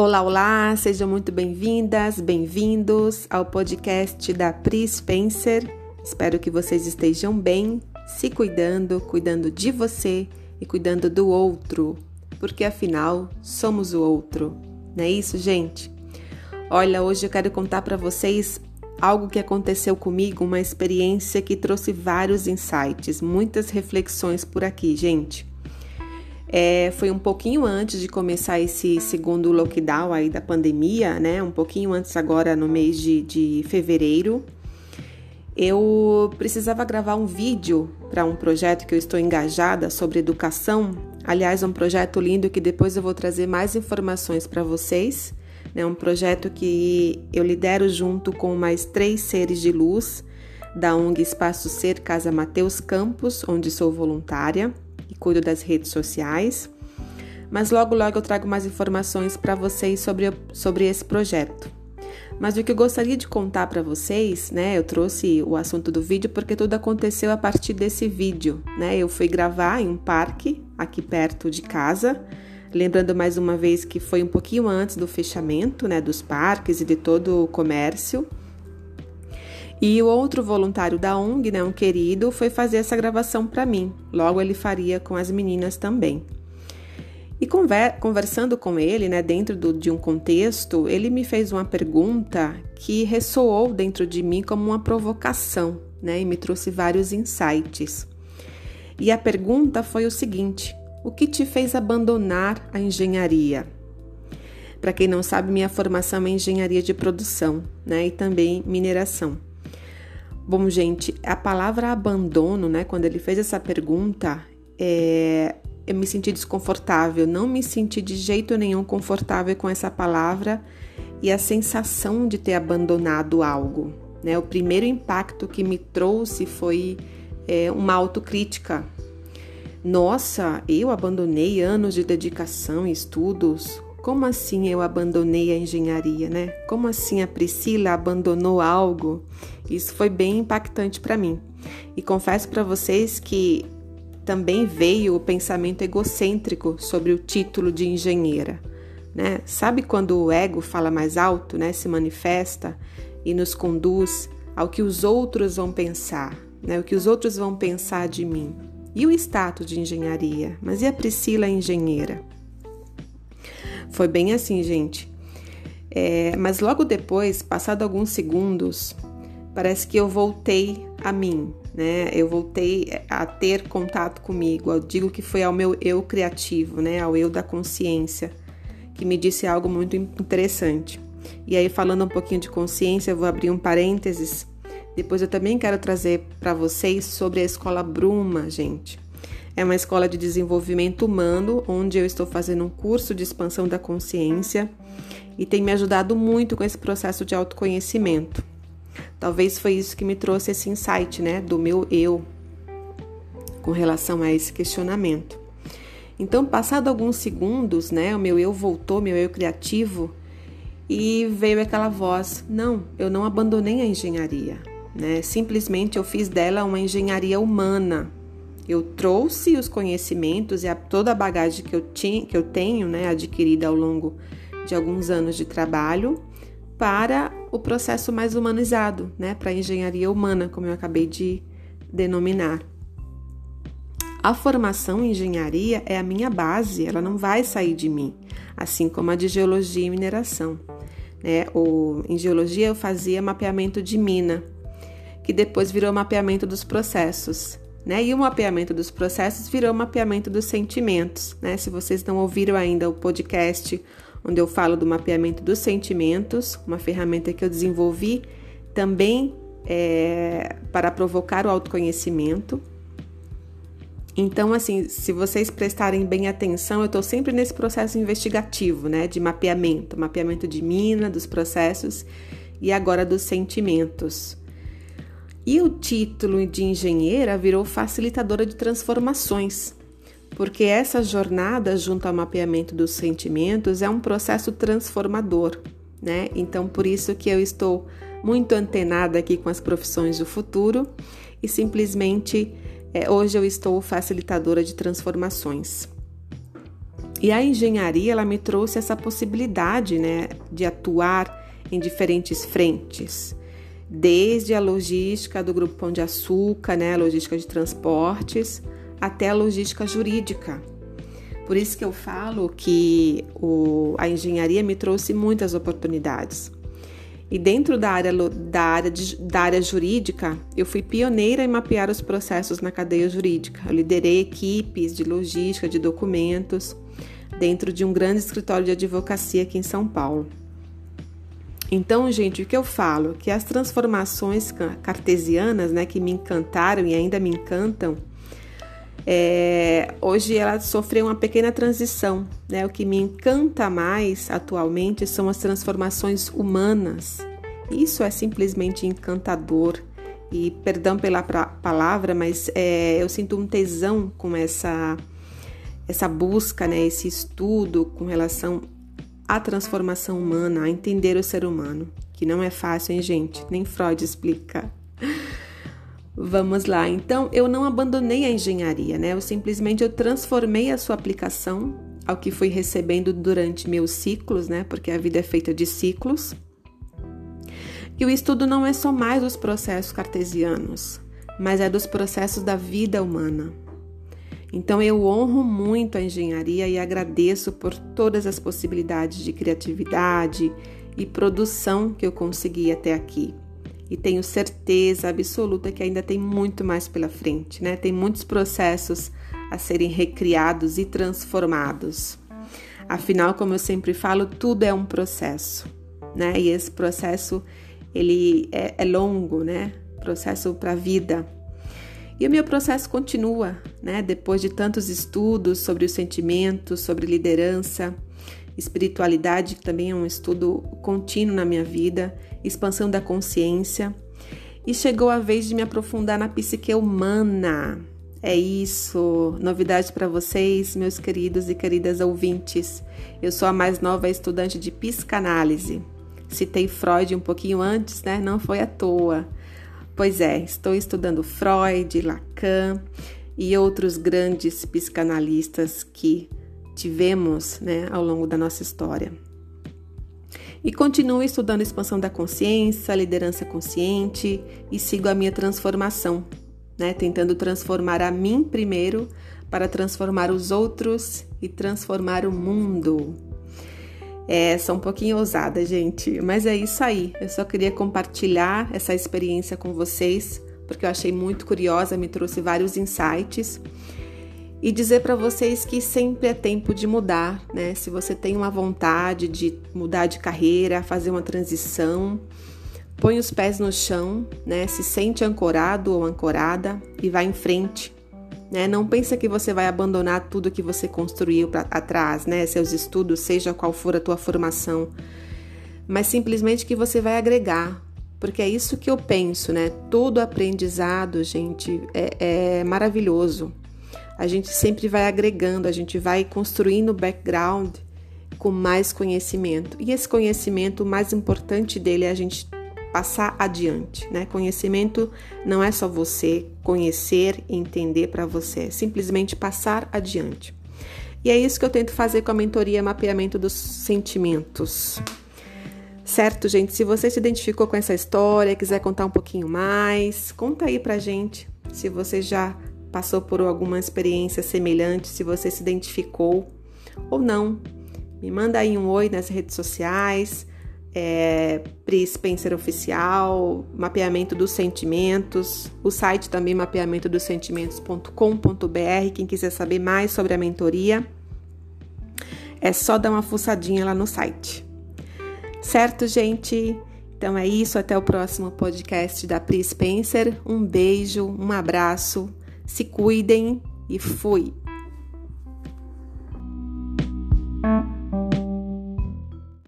Olá, olá, sejam muito bem-vindas, bem-vindos ao podcast da Pri Spencer. Espero que vocês estejam bem, se cuidando, cuidando de você e cuidando do outro, porque afinal somos o outro. Não é isso, gente? Olha, hoje eu quero contar para vocês algo que aconteceu comigo, uma experiência que trouxe vários insights, muitas reflexões por aqui, gente. É, foi um pouquinho antes de começar esse segundo lockdown aí da pandemia, né? Um pouquinho antes agora no mês de, de fevereiro. Eu precisava gravar um vídeo para um projeto que eu estou engajada sobre educação. Aliás, um projeto lindo que depois eu vou trazer mais informações para vocês. É né? um projeto que eu lidero junto com mais três seres de luz da ONG Espaço Ser Casa Mateus Campos, onde sou voluntária cuido das redes sociais. Mas logo, logo eu trago mais informações para vocês sobre, sobre esse projeto. Mas o que eu gostaria de contar para vocês, né? Eu trouxe o assunto do vídeo porque tudo aconteceu a partir desse vídeo, né? Eu fui gravar em um parque aqui perto de casa. Lembrando mais uma vez que foi um pouquinho antes do fechamento, né, dos parques e de todo o comércio. E o outro voluntário da ONG, né, um querido, foi fazer essa gravação para mim. Logo ele faria com as meninas também. E conver conversando com ele, né, dentro do, de um contexto, ele me fez uma pergunta que ressoou dentro de mim como uma provocação, né, e me trouxe vários insights. E a pergunta foi o seguinte: o que te fez abandonar a engenharia? Para quem não sabe, minha formação é engenharia de produção, né, e também mineração. Bom, gente, a palavra abandono, né? Quando ele fez essa pergunta, é, eu me senti desconfortável, não me senti de jeito nenhum confortável com essa palavra e a sensação de ter abandonado algo. Né? O primeiro impacto que me trouxe foi é, uma autocrítica. Nossa, eu abandonei anos de dedicação e estudos como assim eu abandonei a engenharia, né? Como assim a Priscila abandonou algo? Isso foi bem impactante para mim. E confesso para vocês que também veio o pensamento egocêntrico sobre o título de engenheira, né? Sabe quando o ego fala mais alto, né? Se manifesta e nos conduz ao que os outros vão pensar, né? O que os outros vão pensar de mim. E o status de engenharia? Mas e a Priscila engenheira? Foi bem assim, gente. É, mas logo depois, passado alguns segundos, parece que eu voltei a mim, né? Eu voltei a ter contato comigo. Eu digo que foi ao meu eu criativo, né? Ao eu da consciência, que me disse algo muito interessante. E aí, falando um pouquinho de consciência, eu vou abrir um parênteses. Depois eu também quero trazer para vocês sobre a escola Bruma, gente. É uma escola de desenvolvimento humano, onde eu estou fazendo um curso de expansão da consciência e tem me ajudado muito com esse processo de autoconhecimento. Talvez foi isso que me trouxe esse insight, né, do meu eu com relação a esse questionamento. Então, passado alguns segundos, né, o meu eu voltou, meu eu criativo, e veio aquela voz: "Não, eu não abandonei a engenharia, né? Simplesmente eu fiz dela uma engenharia humana, eu trouxe os conhecimentos e a, toda a bagagem que eu, tinha, que eu tenho né, adquirida ao longo de alguns anos de trabalho para o processo mais humanizado, né, para a engenharia humana, como eu acabei de denominar. A formação em engenharia é a minha base, ela não vai sair de mim, assim como a de geologia e mineração. Né? O, em geologia eu fazia mapeamento de mina, que depois virou mapeamento dos processos. Né? E o mapeamento dos processos virou mapeamento dos sentimentos. Né? Se vocês não ouviram ainda o podcast onde eu falo do mapeamento dos sentimentos, uma ferramenta que eu desenvolvi também é, para provocar o autoconhecimento. Então, assim, se vocês prestarem bem atenção, eu estou sempre nesse processo investigativo, né, de mapeamento, mapeamento de mina, dos processos e agora dos sentimentos. E o título de engenheira virou facilitadora de transformações, porque essa jornada junto ao mapeamento dos sentimentos é um processo transformador, né? Então, por isso que eu estou muito antenada aqui com as profissões do futuro e simplesmente é, hoje eu estou facilitadora de transformações. E a engenharia ela me trouxe essa possibilidade, né, de atuar em diferentes frentes, desde a logística do grupo Pão de Açúcar, né, logística de transportes, até a logística jurídica. Por isso que eu falo que o, a engenharia me trouxe muitas oportunidades. E dentro da área, da, área de, da área jurídica, eu fui pioneira em mapear os processos na cadeia jurídica. Eu liderei equipes de logística de documentos dentro de um grande escritório de advocacia aqui em São Paulo. Então, gente, o que eu falo? Que as transformações cartesianas, né, que me encantaram e ainda me encantam, é, hoje ela sofreu uma pequena transição. Né? O que me encanta mais atualmente são as transformações humanas. Isso é simplesmente encantador. E perdão pela palavra, mas é, eu sinto um tesão com essa essa busca, né, esse estudo com relação à transformação humana, a entender o ser humano, que não é fácil, hein, gente? Nem Freud explica. Vamos lá. Então, eu não abandonei a engenharia, né? Eu simplesmente eu transformei a sua aplicação ao que fui recebendo durante meus ciclos, né? Porque a vida é feita de ciclos. E o estudo não é só mais dos processos cartesianos, mas é dos processos da vida humana. Então eu honro muito a engenharia e agradeço por todas as possibilidades de criatividade e produção que eu consegui até aqui e tenho certeza absoluta que ainda tem muito mais pela frente, né? Tem muitos processos a serem recriados e transformados. Afinal, como eu sempre falo, tudo é um processo, né? E esse processo ele é, é longo, né? Processo para a vida. E o meu processo continua, né? Depois de tantos estudos sobre os sentimentos, sobre liderança, espiritualidade, que também é um estudo contínuo na minha vida, expansão da consciência. E chegou a vez de me aprofundar na psique humana. É isso, novidade para vocês, meus queridos e queridas ouvintes. Eu sou a mais nova estudante de psicanálise. Citei Freud um pouquinho antes, né? Não foi à toa. Pois é, estou estudando Freud, Lacan e outros grandes psicanalistas que tivemos né, ao longo da nossa história. E continuo estudando expansão da consciência, liderança consciente e sigo a minha transformação, né, tentando transformar a mim primeiro para transformar os outros e transformar o mundo. É, sou um pouquinho ousada, gente, mas é isso aí. Eu só queria compartilhar essa experiência com vocês, porque eu achei muito curiosa, me trouxe vários insights e dizer para vocês que sempre é tempo de mudar, né? Se você tem uma vontade de mudar de carreira, fazer uma transição, põe os pés no chão, né? Se sente ancorado ou ancorada e vá em frente, né? Não pensa que você vai abandonar tudo que você construiu atrás, né? Seus estudos, seja qual for a tua formação, mas simplesmente que você vai agregar, porque é isso que eu penso, né? Todo aprendizado, gente, é, é maravilhoso a gente sempre vai agregando, a gente vai construindo background com mais conhecimento. E esse conhecimento, o mais importante dele é a gente passar adiante, né? Conhecimento não é só você conhecer e entender para você, é simplesmente passar adiante. E é isso que eu tento fazer com a mentoria Mapeamento dos Sentimentos. Certo, gente? Se você se identificou com essa história, quiser contar um pouquinho mais, conta aí pra gente. Se você já passou por alguma experiência semelhante, se você se identificou ou não. Me manda aí um oi nas redes sociais, é, Pri Spencer Oficial, Mapeamento dos Sentimentos, o site também mapeamentodosentimentos.com.br. Quem quiser saber mais sobre a mentoria, é só dar uma fuçadinha lá no site. Certo, gente? Então é isso, até o próximo podcast da Pri Spencer. Um beijo, um abraço se cuidem e fui!